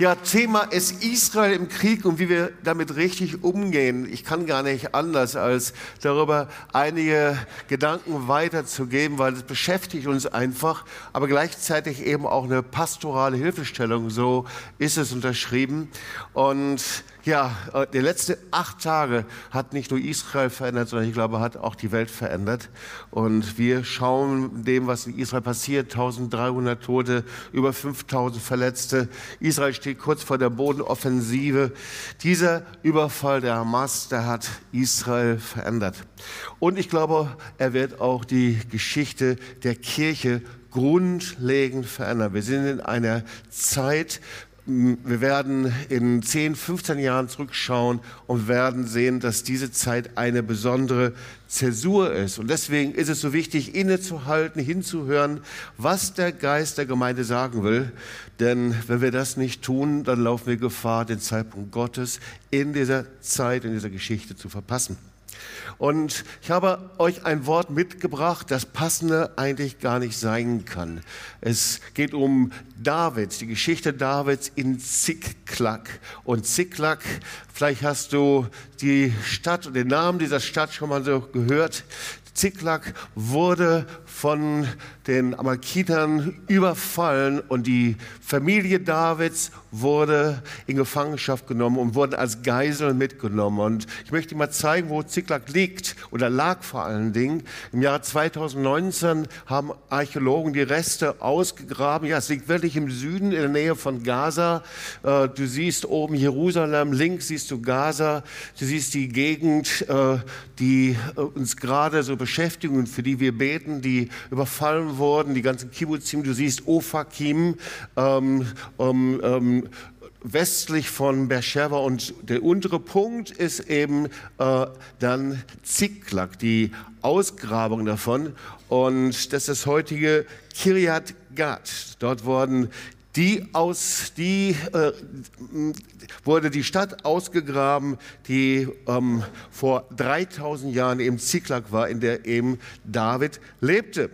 Ja, Thema ist Israel im Krieg und wie wir damit richtig umgehen. Ich kann gar nicht anders, als darüber einige Gedanken weiterzugeben, weil es beschäftigt uns einfach, aber gleichzeitig eben auch eine pastorale Hilfestellung. So ist es unterschrieben. Und ja, äh, die letzten acht Tage hat nicht nur Israel verändert, sondern ich glaube, hat auch die Welt verändert. Und wir schauen dem, was in Israel passiert. 1300 Tote, über 5000 Verletzte. Israel steht kurz vor der Bodenoffensive. Dieser Überfall der Hamas, der hat Israel verändert. Und ich glaube, er wird auch die Geschichte der Kirche grundlegend verändern. Wir sind in einer Zeit, wir werden in 10, 15 Jahren zurückschauen und werden sehen, dass diese Zeit eine besondere Zäsur ist. Und deswegen ist es so wichtig, innezuhalten, hinzuhören, was der Geist der Gemeinde sagen will. Denn wenn wir das nicht tun, dann laufen wir Gefahr, den Zeitpunkt Gottes in dieser Zeit, in dieser Geschichte zu verpassen. Und ich habe euch ein Wort mitgebracht, das passende eigentlich gar nicht sein kann. Es geht um David, die Geschichte Davids in Ziklag. Und Ziklag, vielleicht hast du die Stadt und den Namen dieser Stadt schon mal so gehört. Ziklag wurde von den Amalekitern überfallen und die Familie Davids wurde in Gefangenschaft genommen und wurden als Geisel mitgenommen. Und ich möchte mal zeigen, wo Ziklag liegt oder lag vor allen Dingen. Im Jahr 2019 haben Archäologen die Reste ausgegraben. Ja, es liegt wirklich im Süden in der Nähe von Gaza. Äh, du siehst oben Jerusalem, links siehst du Gaza. Du siehst die Gegend, äh, die äh, uns gerade so beschäftigen und für die wir beten, die überfallen wurden, die ganzen Kibbutzim. Du siehst Ofakim, ähm, ähm, ähm, westlich von Beersheba und der untere Punkt ist eben äh, dann Ziklag, die Ausgrabung davon und das ist das heutige Kiryat Gat. Dort wurden die aus, die äh, wurde die Stadt ausgegraben, die ähm, vor 3000 Jahren eben Ziklag war, in der eben David lebte.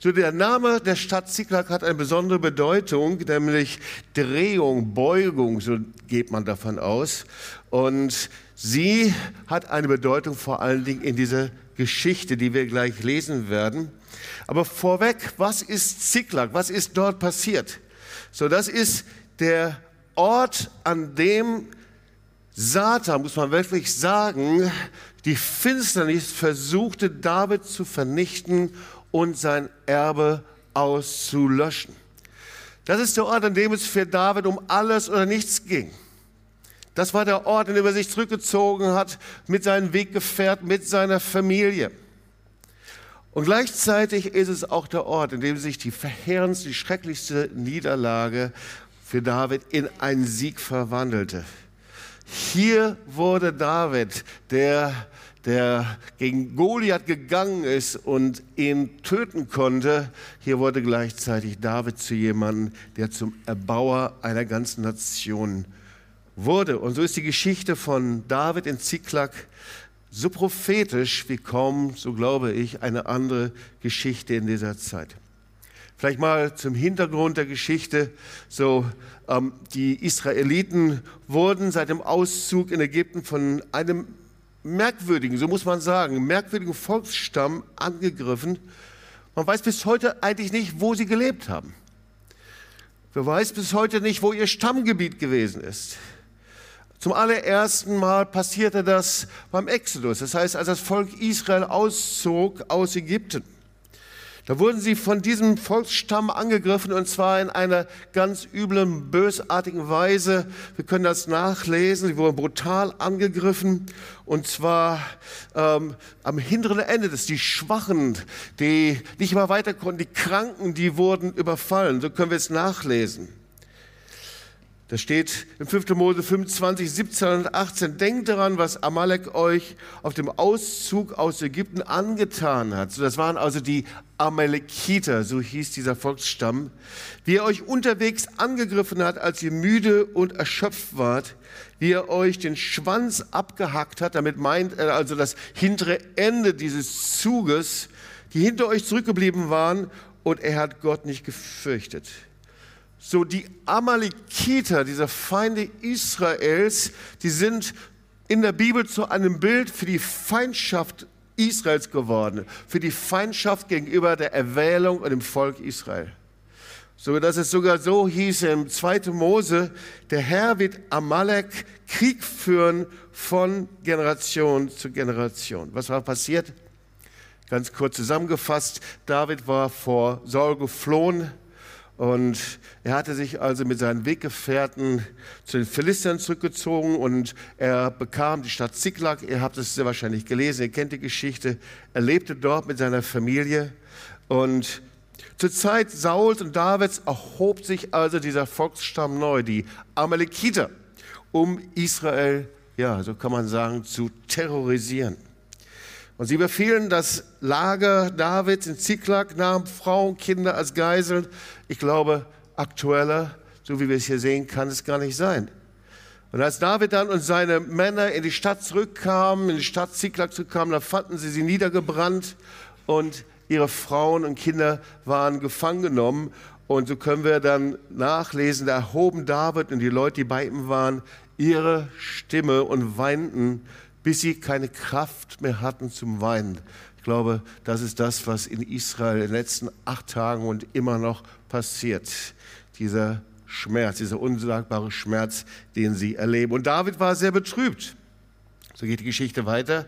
So der Name der Stadt Ziklag hat eine besondere Bedeutung, nämlich Drehung, Beugung, so geht man davon aus. Und sie hat eine Bedeutung vor allen Dingen in dieser Geschichte, die wir gleich lesen werden. Aber vorweg, was ist Ziklag? Was ist dort passiert? So, das ist der Ort, an dem Satan, muss man wirklich sagen, die Finsternis versuchte, David zu vernichten und sein Erbe auszulöschen. Das ist der Ort, an dem es für David um alles oder nichts ging. Das war der Ort, in dem er sich zurückgezogen hat mit seinen Weggefährten, mit seiner Familie. Und gleichzeitig ist es auch der Ort, in dem sich die verheerendste, die schrecklichste Niederlage für David in einen Sieg verwandelte. Hier wurde David, der, der gegen Goliath gegangen ist und ihn töten konnte, hier wurde gleichzeitig David zu jemandem, der zum Erbauer einer ganzen Nation wurde. Und so ist die Geschichte von David in Ziklag so prophetisch wie kaum, so glaube ich, eine andere Geschichte in dieser Zeit. Vielleicht mal zum Hintergrund der Geschichte. So, ähm, die Israeliten wurden seit dem Auszug in Ägypten von einem merkwürdigen, so muss man sagen, merkwürdigen Volksstamm angegriffen. Man weiß bis heute eigentlich nicht, wo sie gelebt haben. Man weiß bis heute nicht, wo ihr Stammgebiet gewesen ist. Zum allerersten Mal passierte das beim Exodus, das heißt, als das Volk Israel auszog aus Ägypten. Da wurden sie von diesem Volksstamm angegriffen und zwar in einer ganz üblen, bösartigen Weise. Wir können das nachlesen. Sie wurden brutal angegriffen und zwar ähm, am hinteren Ende des, die Schwachen, die nicht mehr weiter konnten, die Kranken, die wurden überfallen. So können wir es nachlesen. Das steht in 5. Mose 25, 17 und 18. Denkt daran, was Amalek euch auf dem Auszug aus Ägypten angetan hat. So, das waren also die Amalekiter, so hieß dieser Volksstamm. Wie er euch unterwegs angegriffen hat, als ihr müde und erschöpft wart. Wie er euch den Schwanz abgehackt hat. Damit meint er also das hintere Ende dieses Zuges, die hinter euch zurückgeblieben waren. Und er hat Gott nicht gefürchtet. So die Amalekiter, diese Feinde Israels, die sind in der Bibel zu einem Bild für die Feindschaft Israels geworden, für die Feindschaft gegenüber der Erwählung und dem Volk Israel. So dass es sogar so hieß im 2. Mose, der Herr wird Amalek Krieg führen von Generation zu Generation. Was war passiert? Ganz kurz zusammengefasst, David war vor Saul geflohen, und er hatte sich also mit seinen Weggefährten zu den Philistern zurückgezogen und er bekam die Stadt Ziklag. Ihr habt es sehr wahrscheinlich gelesen, ihr kennt die Geschichte. Er lebte dort mit seiner Familie und zur Zeit Sauls und Davids erhob sich also dieser Volksstamm neu, die Amalekiter, um Israel, ja, so kann man sagen, zu terrorisieren. Und sie befielen das Lager Davids in Ziklag, nahmen Frauen, Kinder als Geiseln. Ich glaube, aktueller, so wie wir es hier sehen, kann es gar nicht sein. Und als David dann und seine Männer in die Stadt zurückkamen, in die Stadt Ziklag zurückkamen, da fanden sie sie niedergebrannt und ihre Frauen und Kinder waren gefangen genommen. Und so können wir dann nachlesen, da erhoben David und die Leute, die bei ihm waren, ihre Stimme und weinten bis sie keine Kraft mehr hatten zum Weinen. Ich glaube, das ist das, was in Israel in den letzten acht Tagen und immer noch passiert. Dieser Schmerz, dieser unsagbare Schmerz, den sie erleben. Und David war sehr betrübt. So geht die Geschichte weiter.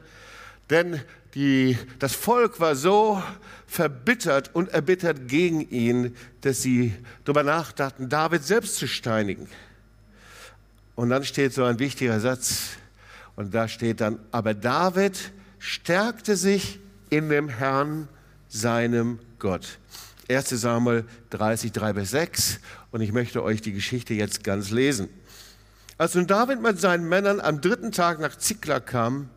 Denn die, das Volk war so verbittert und erbittert gegen ihn, dass sie darüber nachdachten, David selbst zu steinigen. Und dann steht so ein wichtiger Satz. Und da steht dann, aber David stärkte sich in dem Herrn, seinem Gott. 1 Samuel 30, 3 bis 6. Und ich möchte euch die Geschichte jetzt ganz lesen. Als nun David mit seinen Männern am dritten Tag nach Ziklag kam,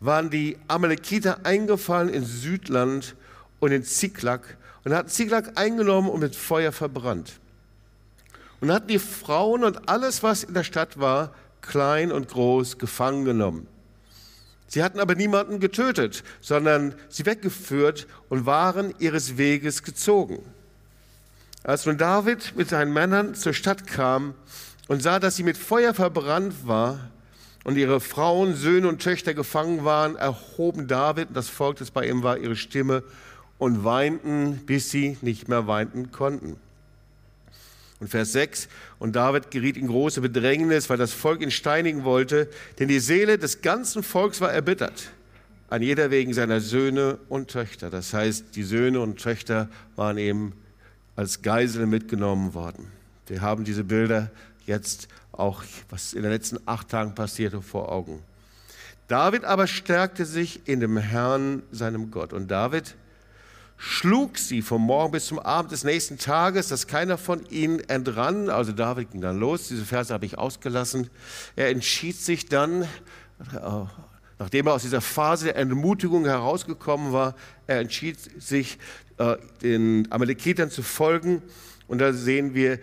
waren die Amalekiter eingefallen in Südland und in Ziklag und hatten Ziklag eingenommen und mit Feuer verbrannt. Und hatten die Frauen und alles, was in der Stadt war, klein und groß, gefangen genommen. Sie hatten aber niemanden getötet, sondern sie weggeführt und waren ihres Weges gezogen. Als nun David mit seinen Männern zur Stadt kam und sah, dass sie mit Feuer verbrannt war und ihre Frauen, Söhne und Töchter gefangen waren, erhoben David und das Volk, das bei ihm war, ihre Stimme und weinten, bis sie nicht mehr weinten konnten. Und Vers 6, und David geriet in große Bedrängnis, weil das Volk ihn steinigen wollte, denn die Seele des ganzen Volks war erbittert, an jeder wegen seiner Söhne und Töchter. Das heißt, die Söhne und Töchter waren eben als Geiseln mitgenommen worden. Wir haben diese Bilder jetzt auch, was in den letzten acht Tagen passierte, vor Augen. David aber stärkte sich in dem Herrn, seinem Gott. Und David schlug sie vom Morgen bis zum Abend des nächsten Tages, dass keiner von ihnen entrann. Also David ging dann los, diese Verse habe ich ausgelassen. Er entschied sich dann, äh, nachdem er aus dieser Phase der Entmutigung herausgekommen war, er entschied sich, äh, den Amalekitern zu folgen. Und da sehen wir,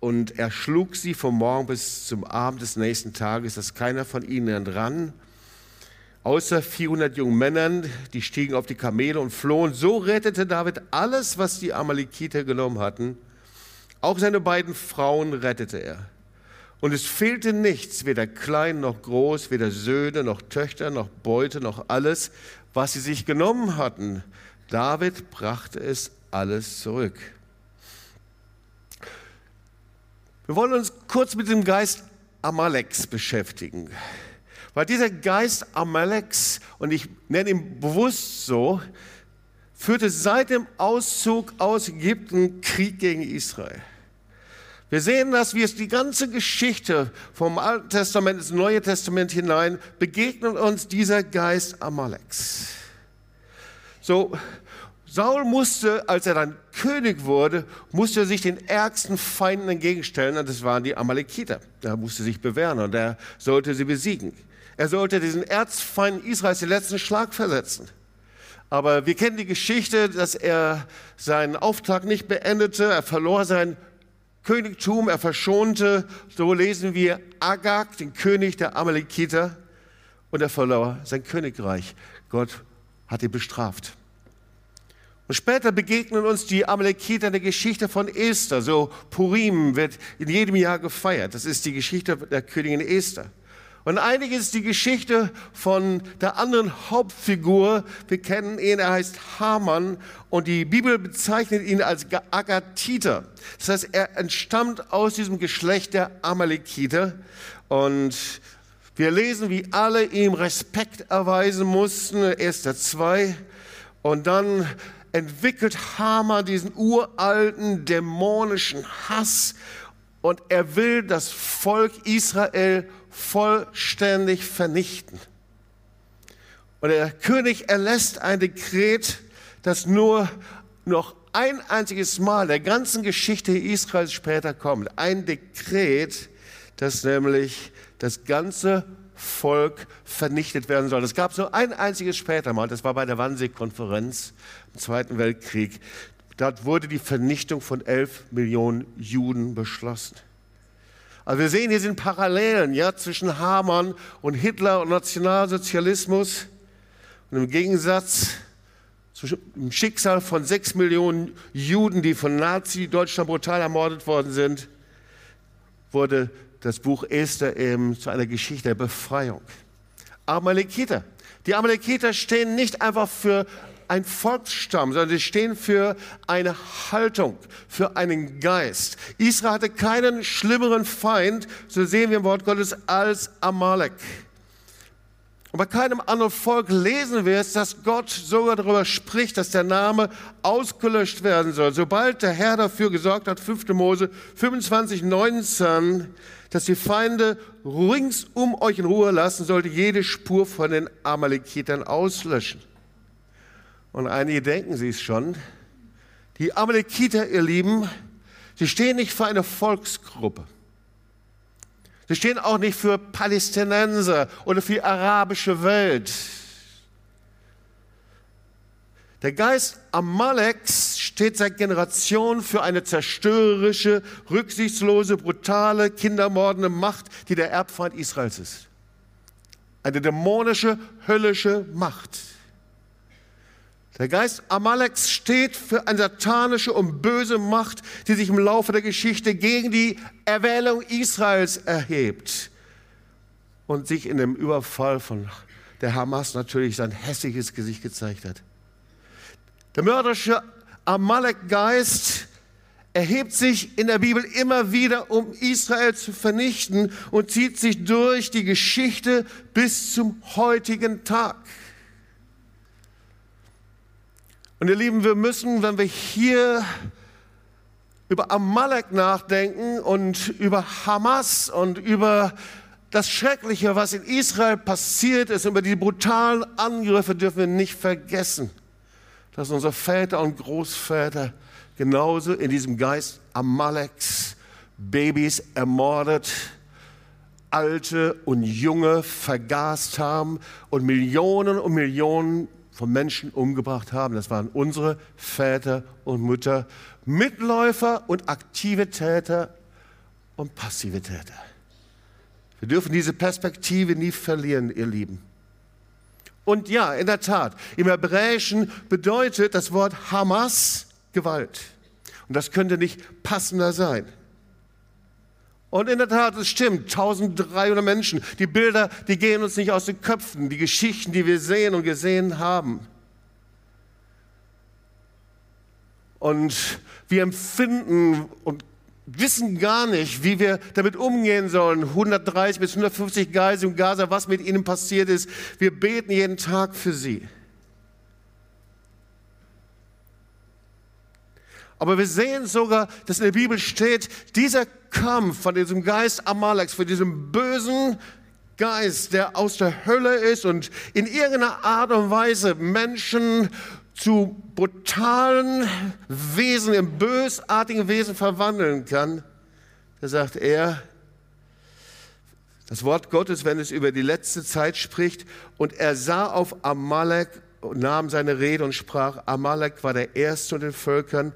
und er schlug sie vom Morgen bis zum Abend des nächsten Tages, dass keiner von ihnen entrann. Außer 400 jungen Männern, die stiegen auf die Kamele und flohen. So rettete David alles, was die Amalekiter genommen hatten. Auch seine beiden Frauen rettete er. Und es fehlte nichts, weder klein noch groß, weder Söhne noch Töchter noch Beute noch alles, was sie sich genommen hatten. David brachte es alles zurück. Wir wollen uns kurz mit dem Geist Amaleks beschäftigen. Weil dieser Geist Amaleks, und ich nenne ihn bewusst so, führte seit dem Auszug aus Ägypten Krieg gegen Israel. Wir sehen das, wie es die ganze Geschichte vom Alten Testament ins Neue Testament hinein begegnet uns dieser Geist Amaleks. So, Saul musste, als er dann König wurde, musste sich den ärgsten Feinden entgegenstellen, und das waren die Amalekiter. Er musste sich bewähren und er sollte sie besiegen. Er sollte diesen Erzfeind Israels den letzten Schlag versetzen. Aber wir kennen die Geschichte, dass er seinen Auftrag nicht beendete. Er verlor sein Königtum, er verschonte, so lesen wir, Agag, den König der Amalekiter, und er verlor sein Königreich. Gott hat ihn bestraft. Und später begegnen uns die Amalekiter in der Geschichte von Esther. So Purim wird in jedem Jahr gefeiert. Das ist die Geschichte der Königin Esther. Und einiges ist die Geschichte von der anderen Hauptfigur. Wir kennen ihn, er heißt Haman und die Bibel bezeichnet ihn als Agatiter. Das heißt, er entstammt aus diesem Geschlecht der Amalekiter und wir lesen, wie alle ihm Respekt erweisen mussten, Esther 2. Und dann entwickelt Haman diesen uralten dämonischen Hass und er will das Volk Israel vollständig vernichten. Und der König erlässt ein Dekret, das nur noch ein einziges Mal der ganzen Geschichte Israels später kommt. Ein Dekret, das nämlich das ganze Volk vernichtet werden soll. Es gab so ein einziges später Mal, das war bei der Wannsee-Konferenz im Zweiten Weltkrieg. Dort wurde die Vernichtung von elf Millionen Juden beschlossen. Also wir sehen, hier sind Parallelen ja, zwischen Hamann und Hitler und Nationalsozialismus. Und im Gegensatz zum Schicksal von sechs Millionen Juden, die von Nazi-Deutschland brutal ermordet worden sind, wurde das Buch Esther eben zu einer Geschichte der Befreiung. Amalekiter. Die Amalekiter stehen nicht einfach für ein Volksstamm, sondern sie stehen für eine Haltung, für einen Geist. Israel hatte keinen schlimmeren Feind, so sehen wir im Wort Gottes, als Amalek. Und bei keinem anderen Volk lesen wir es, dass Gott sogar darüber spricht, dass der Name ausgelöscht werden soll. Sobald der Herr dafür gesorgt hat, 5. Mose 25, 19, dass die Feinde rings um euch in Ruhe lassen, sollte jede Spur von den Amalekitern auslöschen. Und einige denken sie es schon. Die Amalekiter, ihr Lieben, sie stehen nicht für eine Volksgruppe. Sie stehen auch nicht für Palästinenser oder für die arabische Welt. Der Geist Amaleks steht seit Generationen für eine zerstörerische, rücksichtslose, brutale, kindermordende Macht, die der Erbfeind Israels ist. Eine dämonische, höllische Macht. Der Geist Amaleks steht für eine satanische und böse Macht, die sich im Laufe der Geschichte gegen die Erwählung Israels erhebt und sich in dem Überfall von der Hamas natürlich sein hässliches Gesicht gezeigt hat. Der mörderische Amalek-Geist erhebt sich in der Bibel immer wieder, um Israel zu vernichten und zieht sich durch die Geschichte bis zum heutigen Tag. Und ihr Lieben, wir müssen, wenn wir hier über Amalek nachdenken und über Hamas und über das Schreckliche, was in Israel passiert ist, über die brutalen Angriffe dürfen wir nicht vergessen, dass unsere Väter und Großväter genauso in diesem Geist Amaleks Babys ermordet, alte und junge vergast haben und Millionen und Millionen von Menschen umgebracht haben. Das waren unsere Väter und Mütter, Mitläufer und aktive Täter und passive Täter. Wir dürfen diese Perspektive nie verlieren, ihr Lieben. Und ja, in der Tat, im Hebräischen bedeutet das Wort Hamas Gewalt. Und das könnte nicht passender sein. Und in der Tat, es stimmt, 1300 Menschen. Die Bilder, die gehen uns nicht aus den Köpfen. Die Geschichten, die wir sehen und gesehen haben. Und wir empfinden und wissen gar nicht, wie wir damit umgehen sollen. 130 bis 150 Geisel in Gaza, was mit ihnen passiert ist. Wir beten jeden Tag für sie. Aber wir sehen sogar, dass in der Bibel steht, dieser Kampf von diesem Geist Amaleks, von diesem bösen Geist, der aus der Hölle ist und in irgendeiner Art und Weise Menschen zu brutalen Wesen, in bösartigen Wesen verwandeln kann, da sagt er, das Wort Gottes, wenn es über die letzte Zeit spricht, und er sah auf Amalek nahm seine Rede und sprach, Amalek war der erste unter den Völkern,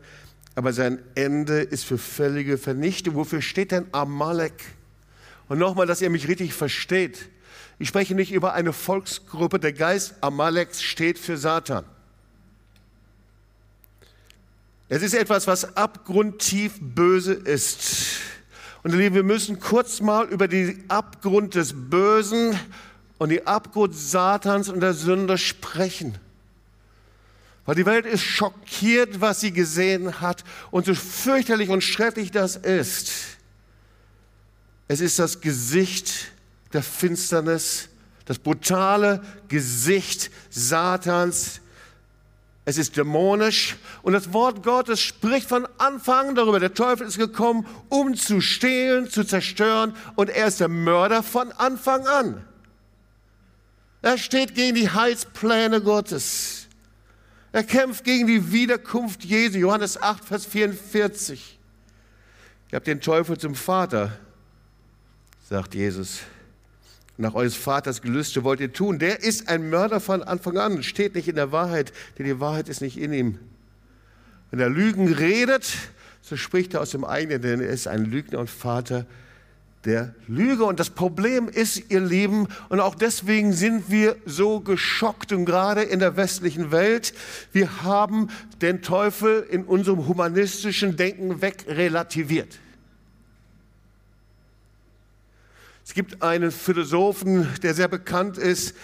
aber sein Ende ist für völlige Vernichtung. Wofür steht denn Amalek? Und nochmal, dass ihr mich richtig versteht. Ich spreche nicht über eine Volksgruppe. Der Geist Amaleks steht für Satan. Es ist etwas, was abgrundtief böse ist. Und ihr Lieben, wir müssen kurz mal über den Abgrund des Bösen und den Abgrund Satans und der Sünde sprechen. Weil die Welt ist schockiert, was sie gesehen hat und so fürchterlich und schrecklich das ist. Es ist das Gesicht der Finsternis, das brutale Gesicht Satans, es ist dämonisch und das Wort Gottes spricht von Anfang darüber. Der Teufel ist gekommen, um zu stehlen, zu zerstören und er ist der Mörder von Anfang an. Er steht gegen die Heilspläne Gottes. Er kämpft gegen die Wiederkunft Jesu. Johannes 8, Vers 44. Ich habe den Teufel zum Vater, sagt Jesus nach eures Vaters Gelüste wollt ihr tun. Der ist ein Mörder von Anfang an, steht nicht in der Wahrheit, denn die Wahrheit ist nicht in ihm. Wenn er Lügen redet, so spricht er aus dem eigenen, denn er ist ein Lügner und Vater der Lüge. Und das Problem ist, ihr Lieben, und auch deswegen sind wir so geschockt und gerade in der westlichen Welt, wir haben den Teufel in unserem humanistischen Denken wegrelativiert. Es gibt einen Philosophen, der sehr bekannt ist,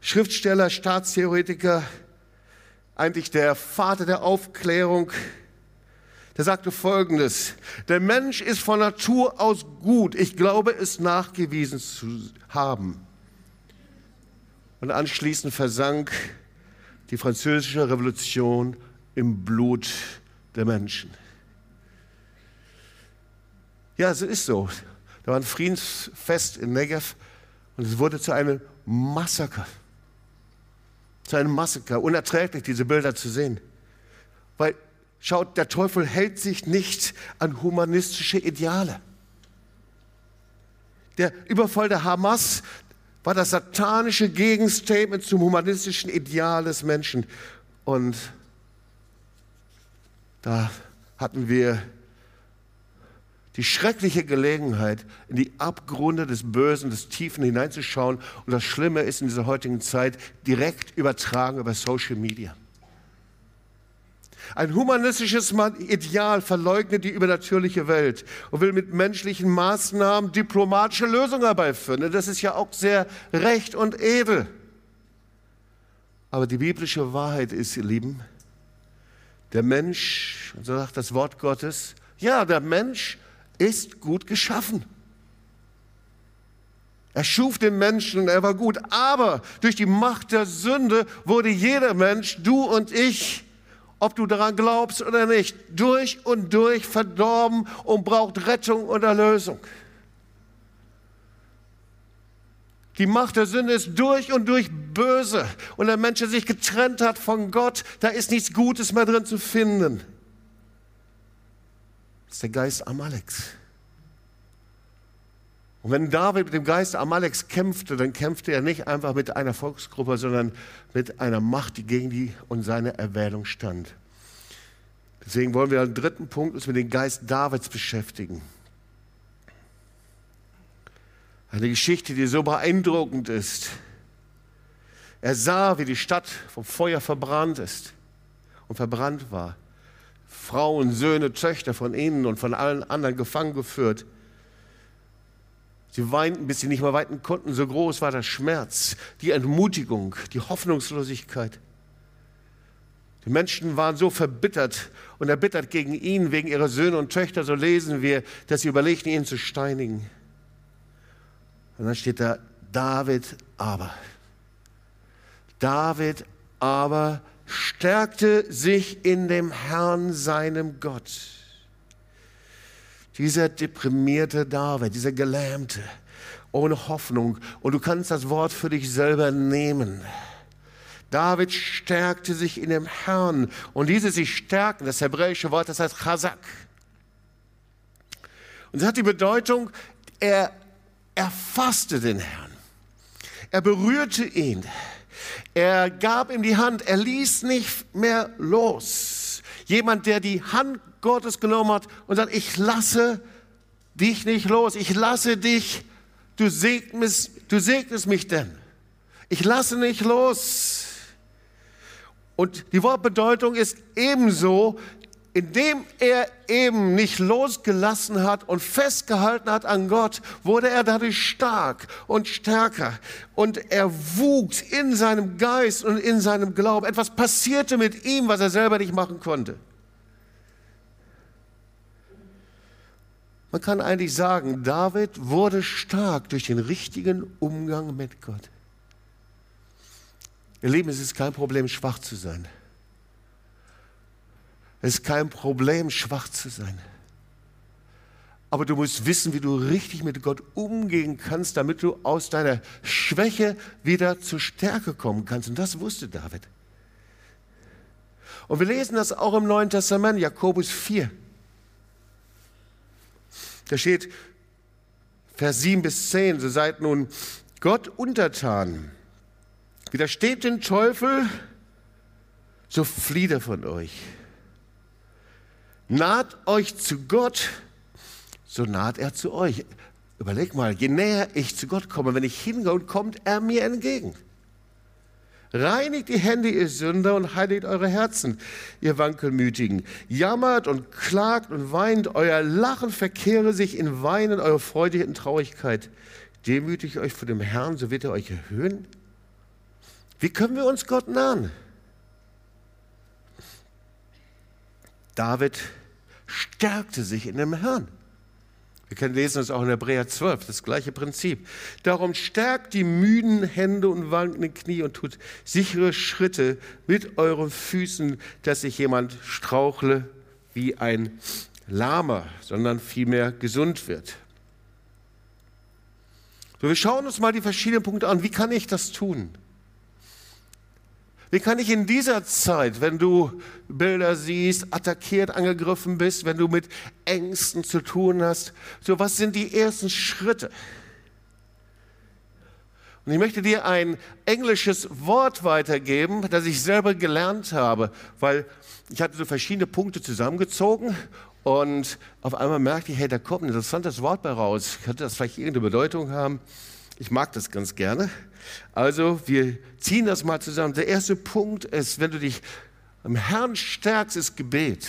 Schriftsteller, Staatstheoretiker, eigentlich der Vater der Aufklärung. Der sagte Folgendes, der Mensch ist von Natur aus gut. Ich glaube, es nachgewiesen zu haben. Und anschließend versank die französische Revolution im Blut der Menschen. Ja, es ist so. Da war ein Friedensfest in Negev und es wurde zu einem Massaker. Zu einem Massaker. Unerträglich, diese Bilder zu sehen. Weil, schaut, der Teufel hält sich nicht an humanistische Ideale. Der Überfall der Hamas war das satanische Gegenstatement zum humanistischen Ideal des Menschen. Und da hatten wir die schreckliche Gelegenheit, in die Abgründe des Bösen, des Tiefen hineinzuschauen. Und das Schlimme ist in dieser heutigen Zeit direkt übertragen über Social Media. Ein humanistisches Ideal verleugnet die übernatürliche Welt und will mit menschlichen Maßnahmen diplomatische Lösungen herbeiführen. Das ist ja auch sehr recht und edel. Aber die biblische Wahrheit ist, ihr Lieben, der Mensch, so sagt das Wort Gottes, ja, der Mensch ist gut geschaffen. Er schuf den Menschen und er war gut, aber durch die Macht der Sünde wurde jeder Mensch, du und ich, ob du daran glaubst oder nicht, durch und durch verdorben und braucht Rettung und Erlösung. Die Macht der Sünde ist durch und durch böse. Und der Mensch, der sich getrennt hat von Gott, da ist nichts Gutes mehr drin zu finden. Das ist der Geist Amaleks. Und wenn David mit dem Geist Amaleks kämpfte, dann kämpfte er nicht einfach mit einer Volksgruppe, sondern mit einer Macht, die gegen die und seine Erwählung stand. Deswegen wollen wir als dritten Punkt uns mit dem Geist Davids beschäftigen. Eine Geschichte, die so beeindruckend ist. Er sah, wie die Stadt vom Feuer verbrannt ist und verbrannt war. Frauen, Söhne, Töchter von ihnen und von allen anderen gefangen geführt. Sie weinten, bis sie nicht mehr weiten konnten. So groß war der Schmerz, die Entmutigung, die Hoffnungslosigkeit. Die Menschen waren so verbittert und erbittert gegen ihn wegen ihrer Söhne und Töchter, so lesen wir, dass sie überlegten, ihn zu steinigen. Und dann steht da, David aber. David aber stärkte sich in dem Herrn, seinem Gott. Dieser deprimierte David, dieser Gelähmte, ohne Hoffnung. Und du kannst das Wort für dich selber nehmen. David stärkte sich in dem Herrn. Und dieses sich stärken, das hebräische Wort, das heißt Chazak. Und es hat die Bedeutung, er erfasste den Herrn. Er berührte ihn. Er gab ihm die Hand, er ließ nicht mehr los. Jemand, der die Hand Gottes genommen hat und sagt, ich lasse dich nicht los, ich lasse dich, du segnest, du segnest mich denn. Ich lasse nicht los. Und die Wortbedeutung ist ebenso, indem er eben nicht losgelassen hat und festgehalten hat an Gott, wurde er dadurch stark und stärker. Und er wuchs in seinem Geist und in seinem Glauben. Etwas passierte mit ihm, was er selber nicht machen konnte. Man kann eigentlich sagen, David wurde stark durch den richtigen Umgang mit Gott. Ihr Lieben, es ist kein Problem, schwach zu sein. Es ist kein Problem, schwach zu sein. Aber du musst wissen, wie du richtig mit Gott umgehen kannst, damit du aus deiner Schwäche wieder zur Stärke kommen kannst. Und das wusste David. Und wir lesen das auch im Neuen Testament, Jakobus 4. Da steht Vers 7 bis 10, so seid nun Gott untertan. Widersteht den Teufel, so flieht er von euch. Naht euch zu Gott, so naht er zu euch. Überleg mal, je näher ich zu Gott komme, wenn ich hingehe, kommt er mir entgegen. Reinigt die Hände, ihr Sünder, und heiligt eure Herzen, ihr Wankelmütigen. Jammert und klagt und weint, euer Lachen verkehre sich in Weinen, eure Freude in Traurigkeit. Demütigt euch vor dem Herrn, so wird er euch erhöhen. Wie können wir uns Gott nahen? David stärkte sich in dem Herrn. Wir können lesen das auch in Hebräer 12, das gleiche Prinzip. Darum stärkt die müden Hände und wankenden Knie und tut sichere Schritte mit euren Füßen, dass sich jemand strauchle wie ein Lahmer, sondern vielmehr gesund wird. So, wir schauen uns mal die verschiedenen Punkte an. Wie kann ich das tun? Wie kann ich in dieser Zeit, wenn du Bilder siehst, attackiert, angegriffen bist, wenn du mit Ängsten zu tun hast, so was sind die ersten Schritte? Und ich möchte dir ein englisches Wort weitergeben, das ich selber gelernt habe, weil ich hatte so verschiedene Punkte zusammengezogen und auf einmal merkte ich, hey, da kommt ein interessantes Wort bei raus. Könnte das vielleicht irgendeine Bedeutung haben? Ich mag das ganz gerne. Also wir ziehen das mal zusammen. Der erste Punkt ist, wenn du dich am Herrn stärkst, ist Gebet.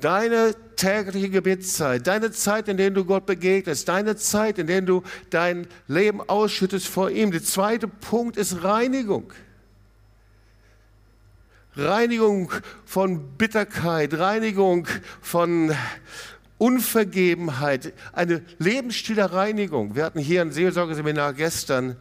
Deine tägliche Gebetszeit, deine Zeit, in der du Gott begegnest, deine Zeit, in der du dein Leben ausschüttest vor ihm. Der zweite Punkt ist Reinigung. Reinigung von Bitterkeit, Reinigung von Unvergebenheit, eine Lebensstil der Reinigung. Wir hatten hier ein Seelsorgeseminar gestern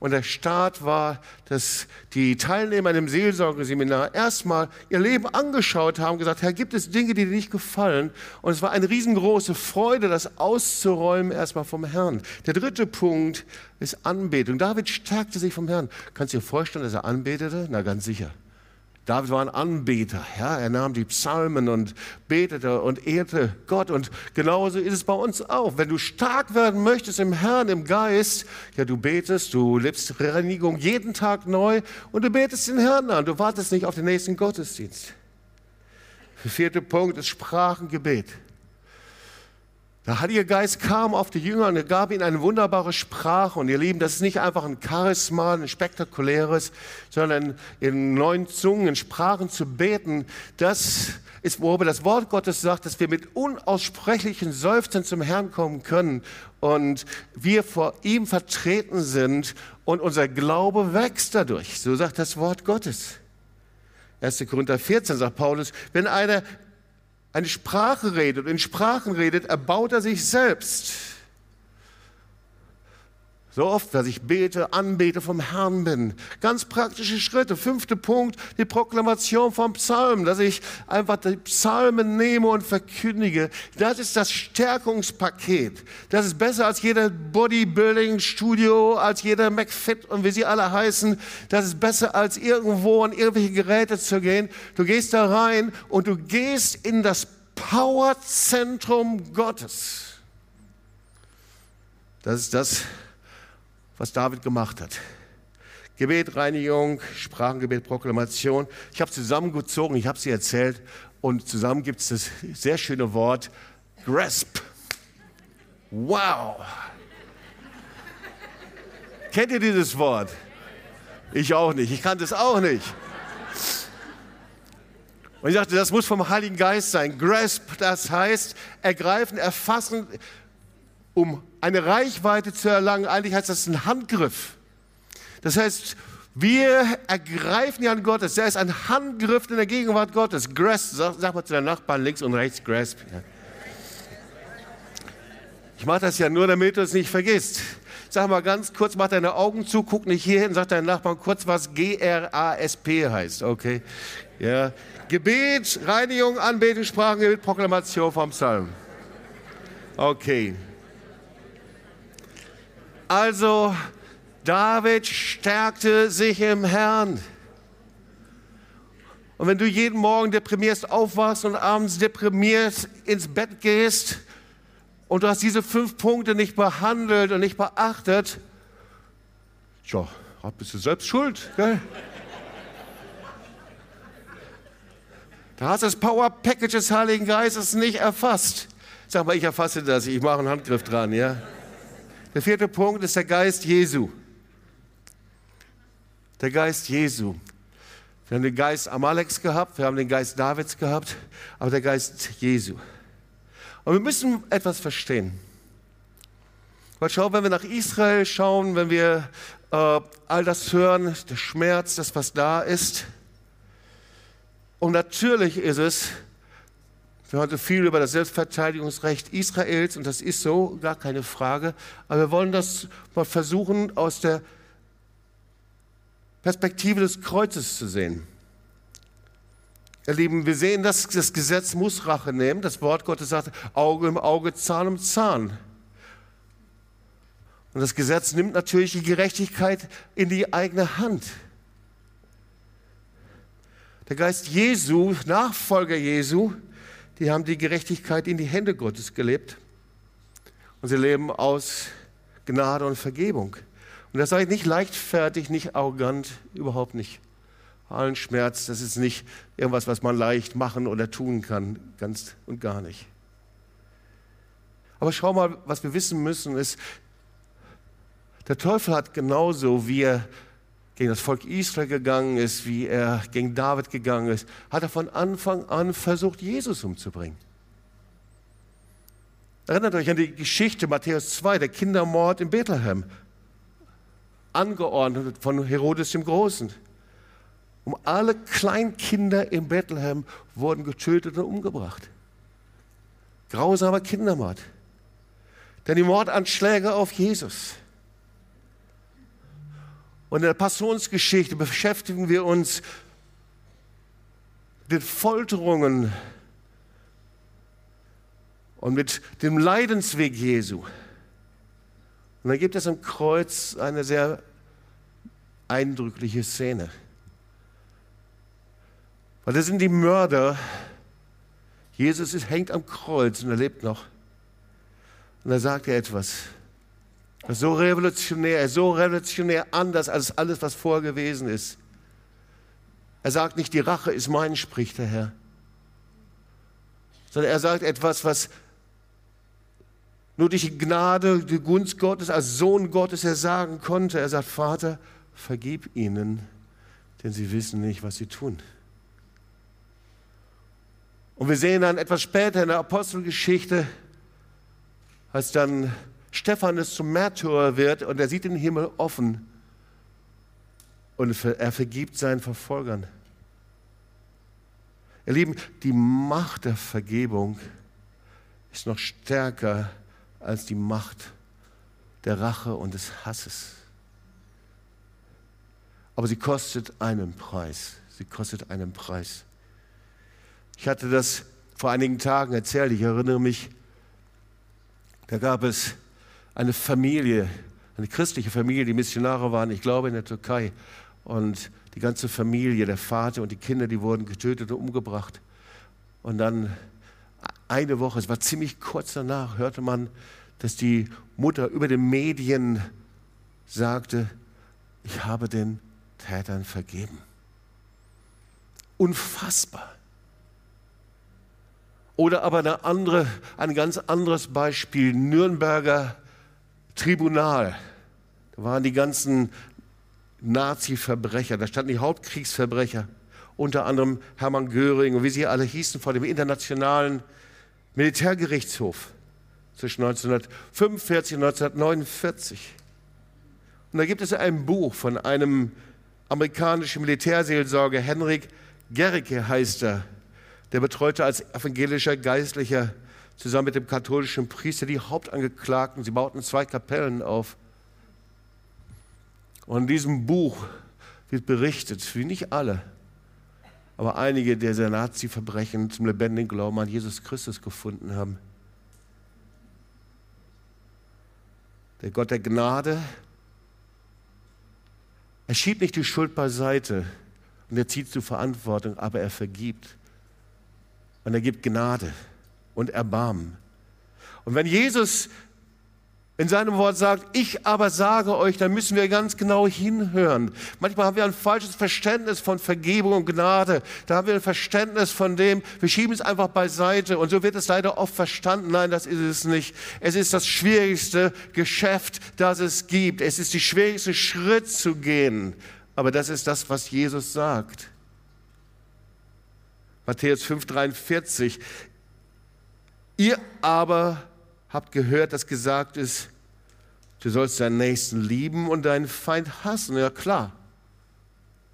und der Start war, dass die Teilnehmer in dem Seelsorgeseminar erstmal ihr Leben angeschaut haben, gesagt, Herr, gibt es Dinge, die dir nicht gefallen? Und es war eine riesengroße Freude, das auszuräumen erstmal vom Herrn. Der dritte Punkt ist Anbetung. David stärkte sich vom Herrn. Kannst du dir vorstellen, dass er anbetete? Na, ganz sicher. David war ein Anbeter. Ja, er nahm die Psalmen und betete und ehrte Gott. Und genauso ist es bei uns auch. Wenn du stark werden möchtest im Herrn, im Geist, ja, du betest, du lebst Reinigung jeden Tag neu und du betest den Herrn an. Du wartest nicht auf den nächsten Gottesdienst. Der vierte Punkt ist Sprachengebet. Der Heilige Geist kam auf die Jünger und er gab ihnen eine wunderbare Sprache. Und ihr Lieben, das ist nicht einfach ein Charisma, ein spektakuläres, sondern in neuen Zungen, in Sprachen zu beten. Das ist, worüber das Wort Gottes sagt, dass wir mit unaussprechlichen Seufzen zum Herrn kommen können und wir vor ihm vertreten sind und unser Glaube wächst dadurch. So sagt das Wort Gottes. 1. Korinther 14 sagt Paulus, wenn einer eine Sprache redet und in Sprachen redet, erbaut er sich selbst. So oft, dass ich bete, anbete, vom Herrn bin. Ganz praktische Schritte. Fünfter Punkt, die Proklamation vom Psalm, dass ich einfach die Psalmen nehme und verkündige. Das ist das Stärkungspaket. Das ist besser als jeder Bodybuilding-Studio, als jeder McFit und wie sie alle heißen. Das ist besser als irgendwo an irgendwelche Geräte zu gehen. Du gehst da rein und du gehst in das Powerzentrum Gottes. Das ist das, was David gemacht hat. Gebet, Reinigung, Sprachengebet, Proklamation. Ich habe zusammengezogen, ich habe sie erzählt und zusammen gibt es das sehr schöne Wort Grasp. Wow! Kennt ihr dieses Wort? Ich auch nicht. Ich kannte es auch nicht. Und ich dachte, das muss vom Heiligen Geist sein. Grasp, das heißt ergreifen, erfassen, um eine Reichweite zu erlangen. Eigentlich heißt das ein Handgriff. Das heißt, wir ergreifen die Hand Gottes. Der ist ein Handgriff in der Gegenwart Gottes. Grasp, sag, sag mal zu deinem Nachbarn links und rechts, grasp. Ja. Ich mache das ja nur, damit du es nicht vergisst. Sag mal ganz kurz, mach deine Augen zu, guck nicht hier hin, sag deinem Nachbarn kurz, was G-R-A-S-P heißt. Okay? Ja. Gebet, Reinigung, Anbetung, Sprachengebet, Proklamation vom Psalm. Okay. Also, David stärkte sich im Herrn. Und wenn du jeden Morgen deprimierst aufwachst und abends deprimiert ins Bett gehst und du hast diese fünf Punkte nicht behandelt und nicht beachtet, ja, bist du selbst schuld, gell? Da hast du das Power Package des Heiligen Geistes nicht erfasst. Sag mal, ich erfasse das, ich mache einen Handgriff dran, ja? Der vierte Punkt ist der Geist Jesu. Der Geist Jesu. Wir haben den Geist Amaleks gehabt, wir haben den Geist Davids gehabt, aber der Geist Jesu. Und wir müssen etwas verstehen. Weil schau, wenn wir nach Israel schauen, wenn wir äh, all das hören, der Schmerz, das, was da ist, und natürlich ist es, wir haben heute viel über das Selbstverteidigungsrecht Israels und das ist so, gar keine Frage. Aber wir wollen das mal versuchen, aus der Perspektive des Kreuzes zu sehen. Ihr Lieben, wir sehen, dass das Gesetz muss Rache nehmen. Das Wort Gottes sagt, Auge im Auge, Zahn im Zahn. Und das Gesetz nimmt natürlich die Gerechtigkeit in die eigene Hand. Der Geist Jesu, Nachfolger Jesu, die haben die Gerechtigkeit in die Hände Gottes gelebt. Und sie leben aus Gnade und Vergebung. Und das sage ich nicht leichtfertig, nicht arrogant, überhaupt nicht. Allen Schmerz, das ist nicht irgendwas, was man leicht machen oder tun kann, ganz und gar nicht. Aber schau mal, was wir wissen müssen, ist, der Teufel hat genauso, wie er gegen das Volk Israel gegangen ist, wie er gegen David gegangen ist, hat er von Anfang an versucht, Jesus umzubringen. Erinnert euch an die Geschichte Matthäus 2, der Kindermord in Bethlehem, angeordnet von Herodes dem Großen. Um alle Kleinkinder in Bethlehem wurden getötet und umgebracht. Grausamer Kindermord. Denn die Mordanschläge auf Jesus. Und in der Passionsgeschichte beschäftigen wir uns mit Folterungen und mit dem Leidensweg Jesu. Und dann gibt es am Kreuz eine sehr eindrückliche Szene. Weil das sind die Mörder. Jesus hängt am Kreuz und er lebt noch. Und da sagt er etwas. So revolutionär, so revolutionär anders als alles, was vorher gewesen ist. Er sagt nicht, die Rache ist mein, spricht der Herr. Sondern er sagt etwas, was nur durch die Gnade, die Gunst Gottes, als Sohn Gottes er sagen konnte. Er sagt, Vater, vergib ihnen, denn sie wissen nicht, was sie tun. Und wir sehen dann etwas später in der Apostelgeschichte, als dann Stephanus zum Märtyrer wird und er sieht den Himmel offen und er vergibt seinen Verfolgern. Ihr Lieben, die Macht der Vergebung ist noch stärker als die Macht der Rache und des Hasses. Aber sie kostet einen Preis. Sie kostet einen Preis. Ich hatte das vor einigen Tagen erzählt. Ich erinnere mich, da gab es eine Familie, eine christliche Familie, die Missionare waren, ich glaube in der Türkei. Und die ganze Familie, der Vater und die Kinder, die wurden getötet und umgebracht. Und dann eine Woche, es war ziemlich kurz danach, hörte man, dass die Mutter über den Medien sagte, ich habe den Tätern vergeben. Unfassbar. Oder aber eine andere, ein ganz anderes Beispiel, Nürnberger Tribunal. Da waren die ganzen Nazi-Verbrecher, da standen die Hauptkriegsverbrecher. unter anderem Hermann Göring und wie sie alle hießen vor dem Internationalen Militärgerichtshof zwischen 1945 und 1949. Und da gibt es ein Buch von einem amerikanischen Militärseelsorger, Henrik Gericke heißt er. Der betreute als evangelischer Geistlicher zusammen mit dem katholischen Priester die Hauptangeklagten. Sie bauten zwei Kapellen auf. Und in diesem Buch wird berichtet, wie nicht alle, aber einige der Nazi-Verbrechen zum lebendigen Glauben an Jesus Christus gefunden haben. Der Gott der Gnade, er schiebt nicht die Schuld beiseite und er zieht zur Verantwortung, aber er vergibt. Und er gibt Gnade und Erbarmen. Und wenn Jesus in seinem Wort sagt, ich aber sage euch, dann müssen wir ganz genau hinhören. Manchmal haben wir ein falsches Verständnis von Vergebung und Gnade. Da haben wir ein Verständnis von dem, wir schieben es einfach beiseite. Und so wird es leider oft verstanden. Nein, das ist es nicht. Es ist das schwierigste Geschäft, das es gibt. Es ist der schwierigste Schritt zu gehen. Aber das ist das, was Jesus sagt. Matthäus 5,43. Ihr aber habt gehört, dass gesagt ist, du sollst deinen Nächsten lieben und deinen Feind hassen. Ja klar,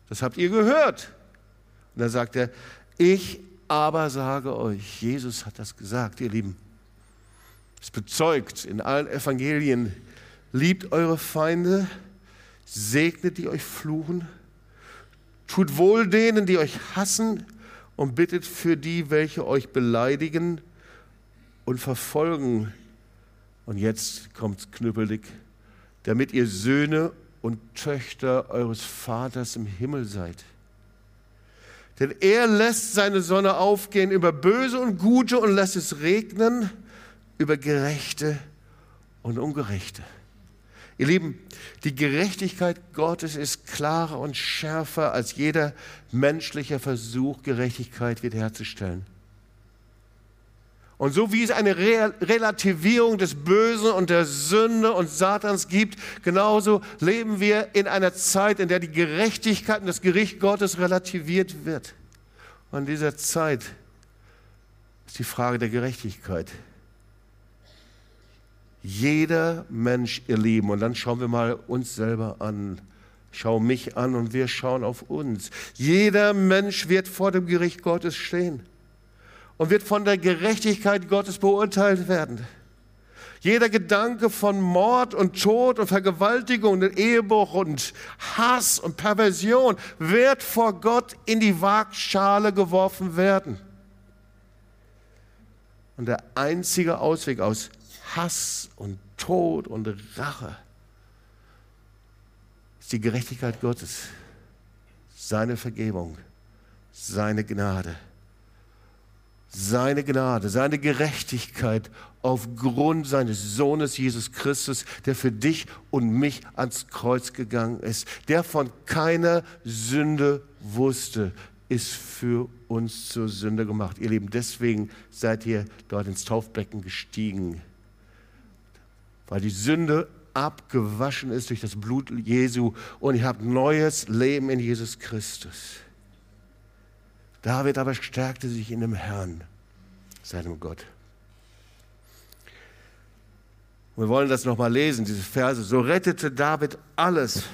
das habt ihr gehört. Und dann sagt er, ich aber sage euch, Jesus hat das gesagt, ihr Lieben. Es bezeugt in allen Evangelien, liebt eure Feinde, segnet die euch fluchen, tut wohl denen, die euch hassen und bittet für die, welche euch beleidigen und verfolgen und jetzt kommt knüppelig, damit ihr Söhne und Töchter eures Vaters im Himmel seid. Denn er lässt seine Sonne aufgehen über Böse und Gute und lässt es regnen über Gerechte und Ungerechte. Ihr Lieben, die Gerechtigkeit Gottes ist klarer und schärfer als jeder menschliche Versuch, Gerechtigkeit wiederherzustellen. Und so wie es eine Relativierung des Bösen und der Sünde und Satans gibt, genauso leben wir in einer Zeit, in der die Gerechtigkeit und das Gericht Gottes relativiert wird. Und in dieser Zeit ist die Frage der Gerechtigkeit. Jeder Mensch, ihr Lieben, und dann schauen wir mal uns selber an. Schau mich an und wir schauen auf uns. Jeder Mensch wird vor dem Gericht Gottes stehen und wird von der Gerechtigkeit Gottes beurteilt werden. Jeder Gedanke von Mord und Tod und Vergewaltigung und Ehebruch und Hass und Perversion wird vor Gott in die Waagschale geworfen werden. Und der einzige Ausweg aus Hass und Tod und Rache ist die Gerechtigkeit Gottes, seine Vergebung, seine Gnade seine Gnade, seine Gerechtigkeit aufgrund seines Sohnes Jesus Christus, der für dich und mich ans Kreuz gegangen ist, der von keiner Sünde wusste, ist für uns zur Sünde gemacht. Ihr Lieben, deswegen seid ihr dort ins Taufbecken gestiegen, weil die Sünde abgewaschen ist durch das Blut Jesu und ihr habt neues Leben in Jesus Christus. David aber stärkte sich in dem Herrn, seinem Gott. Wir wollen das nochmal lesen, diese Verse. So rettete David alles,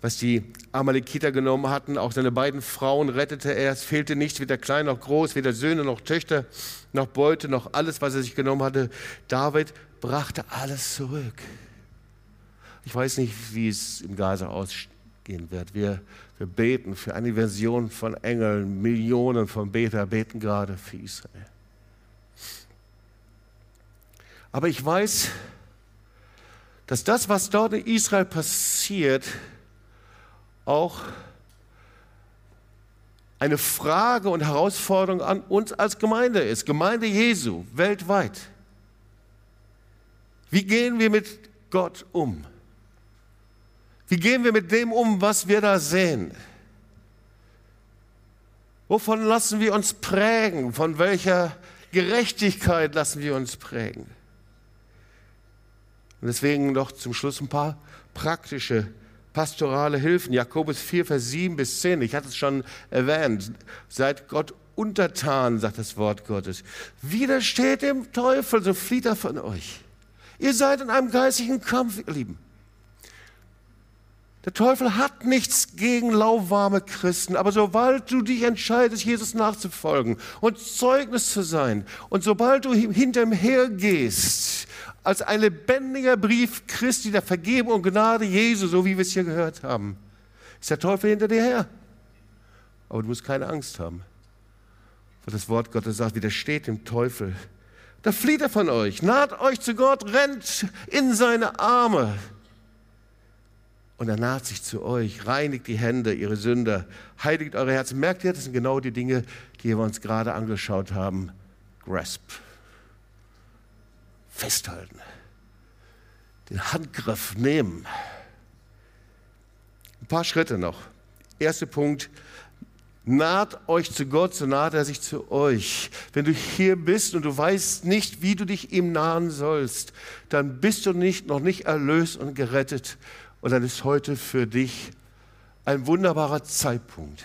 was die Amalekiter genommen hatten. Auch seine beiden Frauen rettete er. Es fehlte nichts, weder klein noch groß, weder Söhne noch Töchter, noch Beute, noch alles, was er sich genommen hatte. David brachte alles zurück. Ich weiß nicht, wie es in Gaza ausgehen wird. Wir wir beten für eine Version von Engeln. Millionen von Beter beten gerade für Israel. Aber ich weiß, dass das, was dort in Israel passiert, auch eine Frage und Herausforderung an uns als Gemeinde ist, Gemeinde Jesu weltweit. Wie gehen wir mit Gott um? Wie gehen wir mit dem um, was wir da sehen? Wovon lassen wir uns prägen? Von welcher Gerechtigkeit lassen wir uns prägen? Und deswegen noch zum Schluss ein paar praktische pastorale Hilfen. Jakobus 4, Vers 7 bis 10. Ich hatte es schon erwähnt. Seid Gott untertan, sagt das Wort Gottes. Widersteht dem Teufel, so flieht er von euch. Ihr seid in einem geistigen Kampf, ihr Lieben. Der Teufel hat nichts gegen lauwarme Christen, aber sobald du dich entscheidest, Jesus nachzufolgen und Zeugnis zu sein, und sobald du hinter ihm hergehst, als ein lebendiger Brief Christi der Vergebung und Gnade Jesu, so wie wir es hier gehört haben, ist der Teufel hinter dir her. Aber du musst keine Angst haben. Weil das Wort Gottes sagt, widersteht dem Teufel. Da flieht er von euch, naht euch zu Gott, rennt in seine Arme und er naht sich zu euch, reinigt die Hände, ihre Sünder, heiligt eure Herzen. Merkt ihr, das sind genau die Dinge, die wir uns gerade angeschaut haben. Grasp. Festhalten. Den Handgriff nehmen. Ein paar Schritte noch. Erster Punkt, naht euch zu Gott, so naht er sich zu euch. Wenn du hier bist und du weißt nicht, wie du dich ihm nahen sollst, dann bist du nicht, noch nicht erlöst und gerettet. Und dann ist heute für dich ein wunderbarer Zeitpunkt.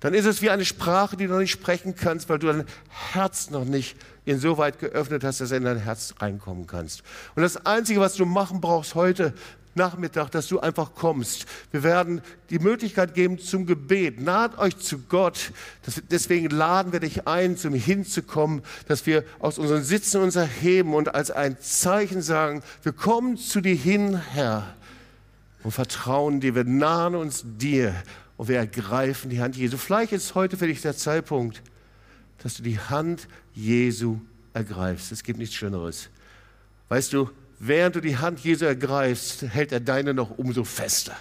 Dann ist es wie eine Sprache, die du noch nicht sprechen kannst, weil du dein Herz noch nicht insoweit geöffnet hast, dass er in dein Herz reinkommen kannst. Und das Einzige, was du machen brauchst heute Nachmittag, dass du einfach kommst. Wir werden die Möglichkeit geben zum Gebet. Naht euch zu Gott. Das, deswegen laden wir dich ein, zum Hinzukommen, dass wir aus unseren Sitzen uns erheben und als ein Zeichen sagen, wir kommen zu dir hin, Herr, und vertrauen dir. Wir nahen uns dir und wir ergreifen die Hand Jesu. Vielleicht ist heute für dich der Zeitpunkt, dass du die Hand Jesu ergreifst. Es gibt nichts Schöneres. Weißt du, während du die Hand Jesu ergreifst, hält er deine noch umso fester.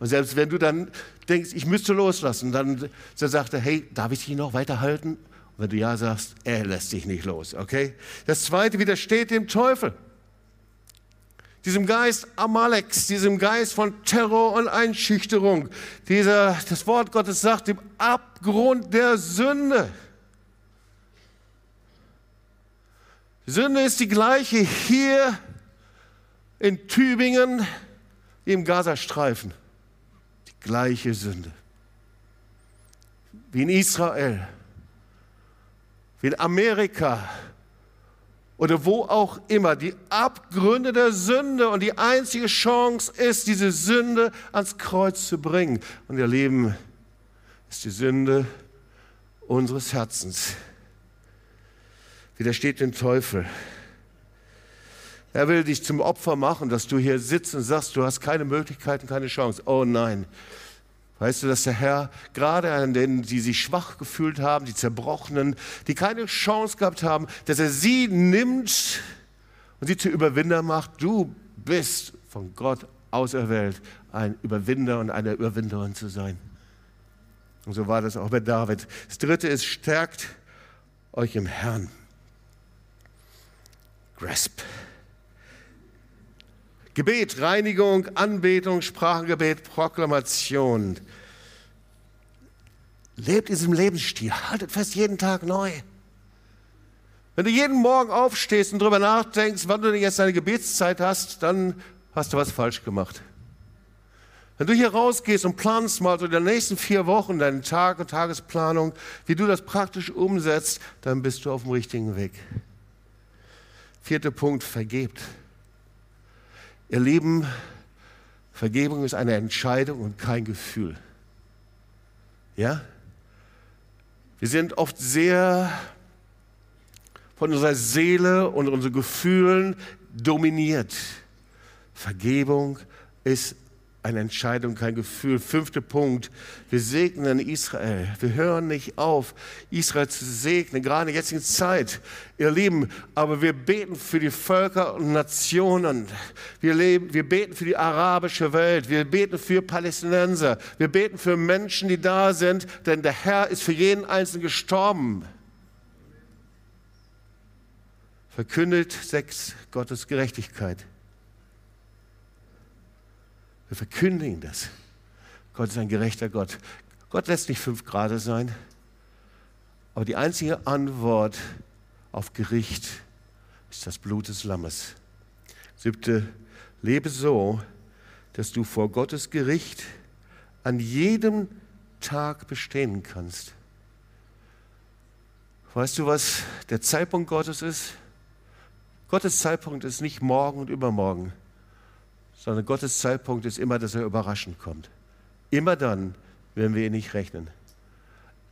Und selbst wenn du dann denkst, ich müsste loslassen, dann, dann sagt er, hey, darf ich dich noch weiterhalten? Und wenn du ja sagst, er lässt dich nicht los, okay? Das zweite widersteht dem Teufel. Diesem Geist Amaleks, diesem Geist von Terror und Einschüchterung. Dieser, das Wort Gottes sagt, dem Abgrund der Sünde. Sünde ist die gleiche hier in Tübingen wie im Gazastreifen. Die gleiche Sünde. Wie in Israel, wie in Amerika oder wo auch immer. Die Abgründe der Sünde und die einzige Chance ist, diese Sünde ans Kreuz zu bringen. Und ihr Leben ist die Sünde unseres Herzens. Widersteht dem Teufel. Er will dich zum Opfer machen, dass du hier sitzt und sagst, du hast keine Möglichkeiten, keine Chance. Oh nein. Weißt du, dass der Herr gerade an denen, die sich schwach gefühlt haben, die Zerbrochenen, die keine Chance gehabt haben, dass er sie nimmt und sie zu Überwinder macht. Du bist von Gott auserwählt, ein Überwinder und eine Überwinderin zu sein. Und so war das auch bei David. Das dritte ist, stärkt euch im Herrn. Grasp. Gebet, Reinigung, Anbetung, Sprachengebet, Proklamation. Lebt diesem Lebensstil, haltet fest, jeden Tag neu. Wenn du jeden Morgen aufstehst und darüber nachdenkst, wann du jetzt deine Gebetszeit hast, dann hast du was falsch gemacht. Wenn du hier rausgehst und planst mal so in den nächsten vier Wochen deinen Tag und Tagesplanung, wie du das praktisch umsetzt, dann bist du auf dem richtigen Weg. Vierter Punkt, vergebt. Ihr Lieben, Vergebung ist eine Entscheidung und kein Gefühl. Ja? Wir sind oft sehr von unserer Seele und unseren Gefühlen dominiert. Vergebung ist eine Entscheidung, kein Gefühl. Fünfter Punkt. Wir segnen Israel. Wir hören nicht auf, Israel zu segnen, gerade in der jetzigen Zeit, ihr Lieben. Aber wir beten für die Völker und Nationen. Wir, leben, wir beten für die arabische Welt. Wir beten für Palästinenser. Wir beten für Menschen, die da sind, denn der Herr ist für jeden Einzelnen gestorben. Verkündet sechs Gottes Gerechtigkeit. Wir verkündigen das. Gott ist ein gerechter Gott. Gott lässt nicht fünf Grade sein, aber die einzige Antwort auf Gericht ist das Blut des Lammes. Siebte, lebe so, dass du vor Gottes Gericht an jedem Tag bestehen kannst. Weißt du, was der Zeitpunkt Gottes ist? Gottes Zeitpunkt ist nicht morgen und übermorgen, sondern Gottes Zeitpunkt ist immer, dass er überraschend kommt. Immer dann, wenn wir ihn nicht rechnen.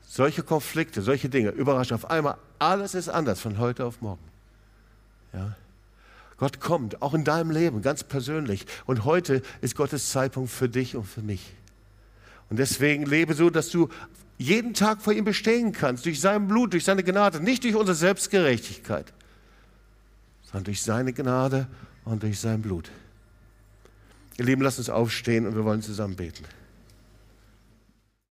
Solche Konflikte, solche Dinge, überraschen auf einmal, alles ist anders von heute auf morgen. Ja? Gott kommt, auch in deinem Leben, ganz persönlich. Und heute ist Gottes Zeitpunkt für dich und für mich. Und deswegen lebe so, dass du jeden Tag vor ihm bestehen kannst, durch sein Blut, durch seine Gnade, nicht durch unsere Selbstgerechtigkeit, sondern durch seine Gnade und durch sein Blut. Ihr Lieben, lasst uns aufstehen und wir wollen zusammen beten.